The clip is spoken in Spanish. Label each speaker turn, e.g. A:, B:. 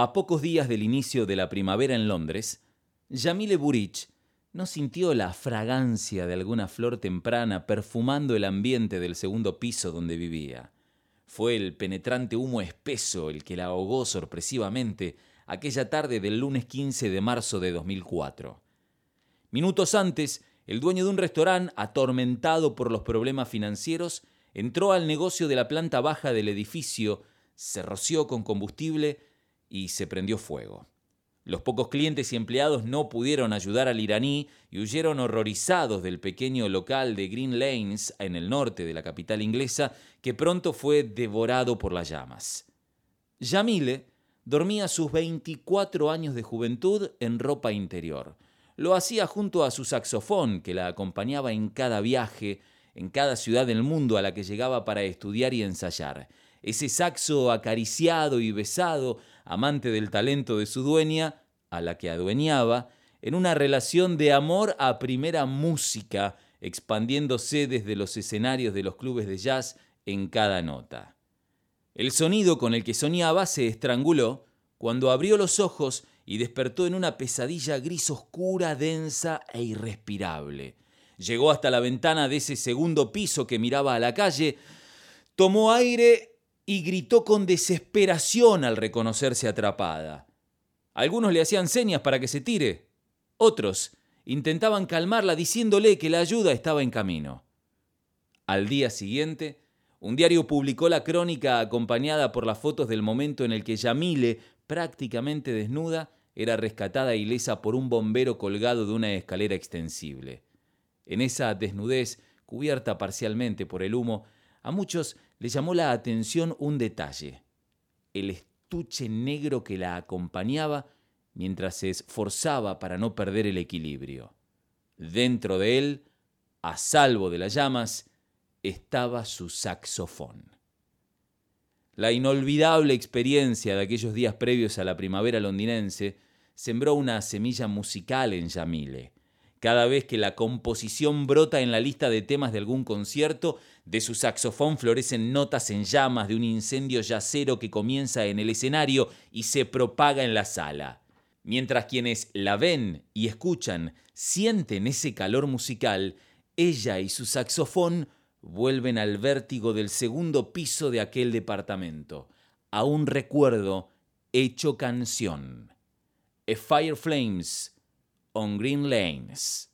A: A pocos días del inicio de la primavera en Londres, Yamile Burich no sintió la fragancia de alguna flor temprana perfumando el ambiente del segundo piso donde vivía. Fue el penetrante humo espeso el que la ahogó sorpresivamente aquella tarde del lunes 15 de marzo de 2004. Minutos antes, el dueño de un restaurante, atormentado por los problemas financieros, entró al negocio de la planta baja del edificio, se roció con combustible y se prendió fuego. Los pocos clientes y empleados no pudieron ayudar al iraní y huyeron horrorizados del pequeño local de Green Lanes en el norte de la capital inglesa, que pronto fue devorado por las llamas. Yamile dormía sus 24 años de juventud en ropa interior. Lo hacía junto a su saxofón, que la acompañaba en cada viaje, en cada ciudad del mundo a la que llegaba para estudiar y ensayar. Ese saxo acariciado y besado, amante del talento de su dueña, a la que adueñaba, en una relación de amor a primera música, expandiéndose desde los escenarios de los clubes de jazz en cada nota. El sonido con el que soñaba se estranguló cuando abrió los ojos y despertó en una pesadilla gris oscura, densa e irrespirable. Llegó hasta la ventana de ese segundo piso que miraba a la calle, tomó aire y gritó con desesperación al reconocerse atrapada. Algunos le hacían señas para que se tire, otros intentaban calmarla diciéndole que la ayuda estaba en camino. Al día siguiente, un diario publicó la crónica acompañada por las fotos del momento en el que Yamile, prácticamente desnuda, era rescatada ilesa por un bombero colgado de una escalera extensible. En esa desnudez, cubierta parcialmente por el humo, a muchos les llamó la atención un detalle. El estuche negro que la acompañaba mientras se esforzaba para no perder el equilibrio. Dentro de él, a salvo de las llamas, estaba su saxofón. La inolvidable experiencia de aquellos días previos a la primavera londinense sembró una semilla musical en Yamile. Cada vez que la composición brota en la lista de temas de algún concierto, de su saxofón florecen notas en llamas de un incendio yacero que comienza en el escenario y se propaga en la sala. Mientras quienes la ven y escuchan sienten ese calor musical, ella y su saxofón vuelven al vértigo del segundo piso de aquel departamento, a un recuerdo hecho canción. A Fire Flames on Green Lanes.